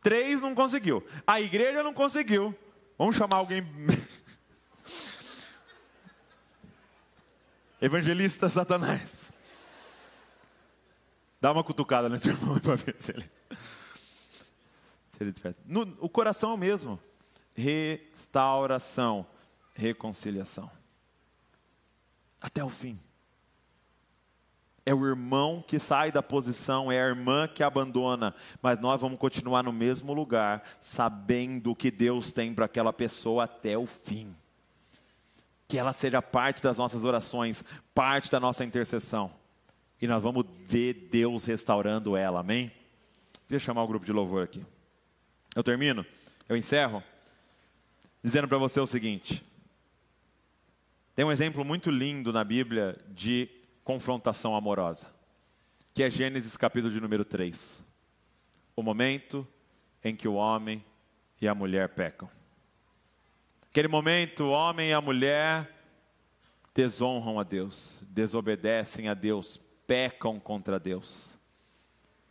três não conseguiu, a igreja não conseguiu. Vamos chamar alguém. Evangelista Satanás. Dá uma cutucada nesse irmão para ver se ele. Se ele desperta. No, o coração é o mesmo restauração, reconciliação. Até o fim. É o irmão que sai da posição, é a irmã que abandona, mas nós vamos continuar no mesmo lugar, sabendo que Deus tem para aquela pessoa até o fim. Que ela seja parte das nossas orações, parte da nossa intercessão. E nós vamos ver Deus restaurando ela, amém? Deixa eu chamar o grupo de louvor aqui. Eu termino? Eu encerro? Dizendo para você o seguinte: tem um exemplo muito lindo na Bíblia de confrontação amorosa, que é Gênesis capítulo de número 3. O momento em que o homem e a mulher pecam. Aquele momento, o homem e a mulher desonram a Deus, desobedecem a Deus, pecam contra Deus.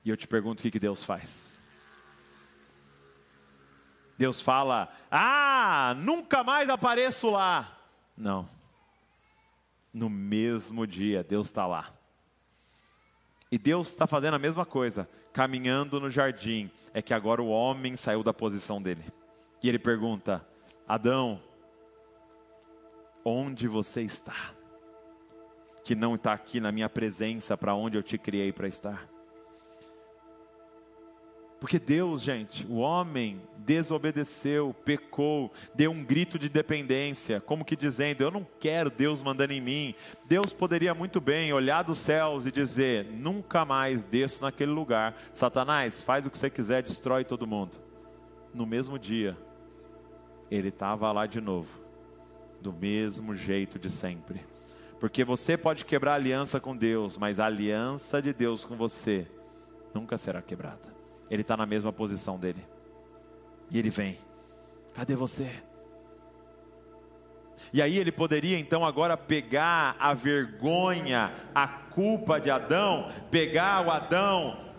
E eu te pergunto o que Deus faz? Deus fala: Ah, nunca mais apareço lá. Não. No mesmo dia, Deus está lá. E Deus está fazendo a mesma coisa, caminhando no jardim. É que agora o homem saiu da posição dele. E ele pergunta: Adão, onde você está? Que não está aqui na minha presença, para onde eu te criei para estar. Porque Deus, gente, o homem desobedeceu, pecou, deu um grito de dependência, como que dizendo: Eu não quero Deus mandando em mim. Deus poderia muito bem olhar dos céus e dizer: Nunca mais desço naquele lugar. Satanás, faz o que você quiser, destrói todo mundo. No mesmo dia, ele estava lá de novo, do mesmo jeito de sempre. Porque você pode quebrar aliança com Deus, mas a aliança de Deus com você nunca será quebrada ele está na mesma posição dele. E ele vem: cadê você? E aí ele poderia então agora pegar a vergonha, a culpa de Adão, pegar o Adão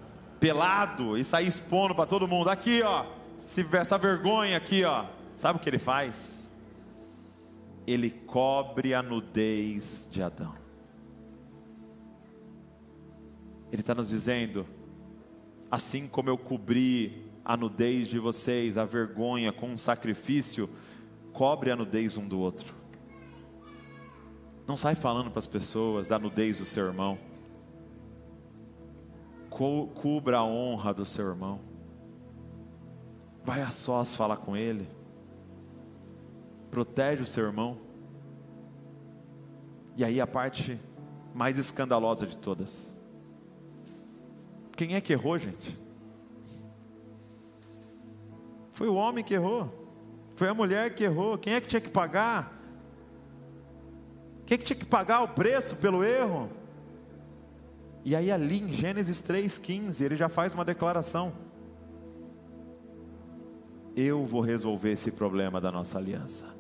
pelado e sair expondo para todo mundo. Aqui, ó, essa vergonha aqui, ó. Sabe o que ele faz? Ele cobre a nudez de Adão. Ele está nos dizendo: assim como eu cobri a nudez de vocês, a vergonha com um sacrifício, cobre a nudez um do outro. Não sai falando para as pessoas da nudez do seu irmão. Co cubra a honra do seu irmão. Vai a sós falar com ele. Protege o seu irmão. E aí a parte mais escandalosa de todas. Quem é que errou, gente? Foi o homem que errou. Foi a mulher que errou. Quem é que tinha que pagar? Quem é que tinha que pagar o preço pelo erro? E aí, ali em Gênesis 3,15, ele já faz uma declaração: Eu vou resolver esse problema da nossa aliança.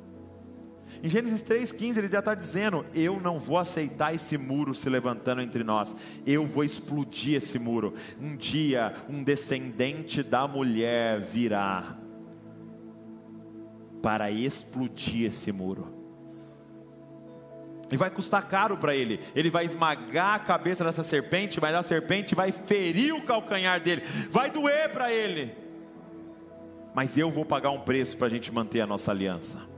Em Gênesis 3,15 ele já está dizendo: Eu não vou aceitar esse muro se levantando entre nós, eu vou explodir esse muro. Um dia, um descendente da mulher virá para explodir esse muro. E vai custar caro para ele. Ele vai esmagar a cabeça dessa serpente, mas a serpente vai ferir o calcanhar dele. Vai doer para ele. Mas eu vou pagar um preço para a gente manter a nossa aliança.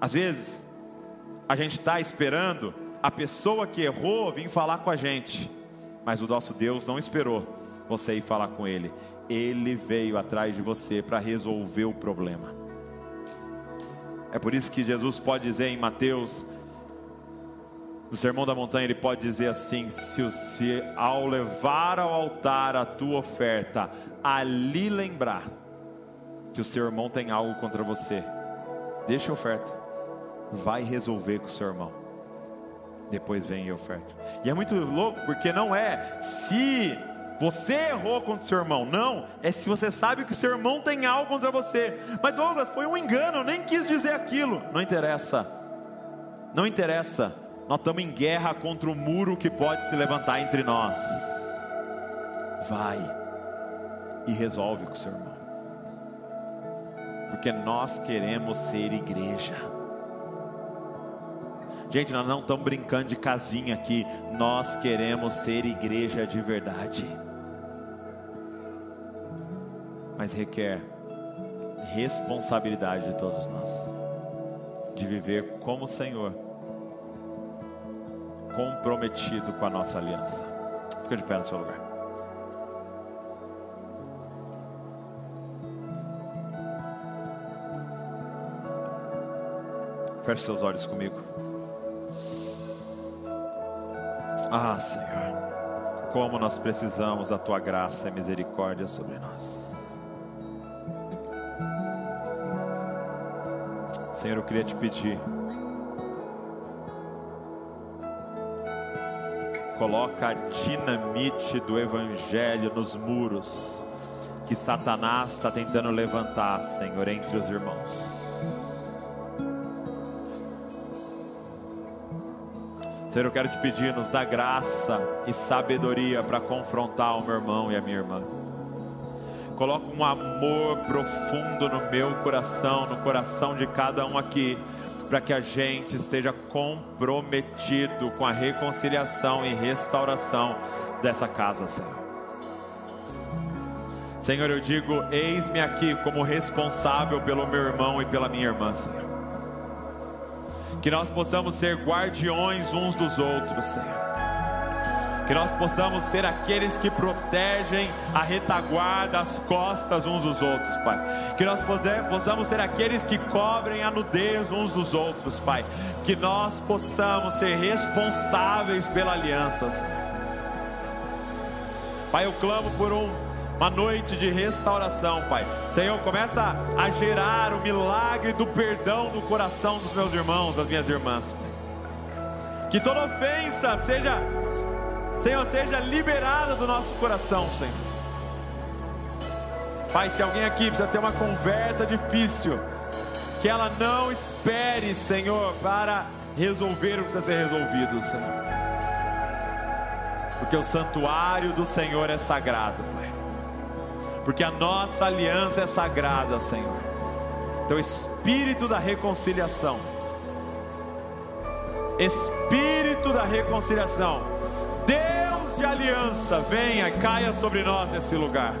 Às vezes, a gente está esperando a pessoa que errou vir falar com a gente. Mas o nosso Deus não esperou você ir falar com ele. Ele veio atrás de você para resolver o problema. É por isso que Jesus pode dizer em Mateus, no Sermão da Montanha, ele pode dizer assim: se, se ao levar ao altar a tua oferta, ali lembrar que o seu irmão tem algo contra você, deixa a oferta, vai resolver com o seu irmão. Depois vem e oferta. E é muito louco, porque não é se você errou contra o seu irmão. Não, é se você sabe que o seu irmão tem algo contra você. Mas Douglas, foi um engano, eu nem quis dizer aquilo. Não interessa. Não interessa. Nós estamos em guerra contra o muro que pode se levantar entre nós. Vai e resolve com o seu irmão. Porque nós queremos ser igreja. Gente, nós não estamos brincando de casinha aqui. Nós queremos ser igreja de verdade mas requer responsabilidade de todos nós, de viver como o Senhor, comprometido com a nossa aliança. Fica de pé no seu lugar. Feche seus olhos comigo. Ah, Senhor, como nós precisamos da tua graça e misericórdia sobre nós. Senhor, eu queria te pedir. Coloca a dinamite do Evangelho nos muros que Satanás está tentando levantar, Senhor, entre os irmãos. Senhor, eu quero te pedir, nos dá graça e sabedoria para confrontar o meu irmão e a minha irmã coloca um amor profundo no meu coração, no coração de cada um aqui, para que a gente esteja comprometido com a reconciliação e restauração dessa casa, Senhor. Senhor, eu digo: eis-me aqui como responsável pelo meu irmão e pela minha irmã, Senhor. Que nós possamos ser guardiões uns dos outros, Senhor que nós possamos ser aqueles que protegem a retaguarda, as costas uns dos outros, Pai. Que nós possamos ser aqueles que cobrem a nudez uns dos outros, Pai. Que nós possamos ser responsáveis pela aliança, Senhor. Pai, eu clamo por um uma noite de restauração, Pai. Senhor, começa a gerar o milagre do perdão no coração dos meus irmãos, das minhas irmãs. Que toda ofensa seja Senhor, seja liberada do nosso coração, Senhor. Pai, se alguém aqui precisa ter uma conversa difícil, que ela não espere, Senhor, para resolver o que precisa ser resolvido, Senhor. Porque o santuário do Senhor é sagrado, Pai. Porque a nossa aliança é sagrada, Senhor. Então, Espírito da reconciliação, Espírito da reconciliação, Deus de aliança, venha e caia sobre nós nesse lugar.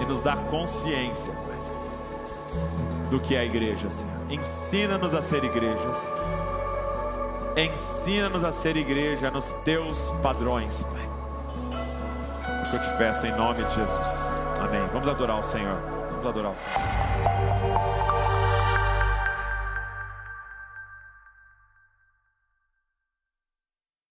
E nos dá consciência, Pai, do que é a igreja, Senhor. Ensina-nos a ser igreja, Senhor. Ensina-nos a ser igreja nos teus padrões, Pai. Que eu te peço em nome de Jesus. Amém. Vamos adorar o Senhor. Vamos adorar o Senhor.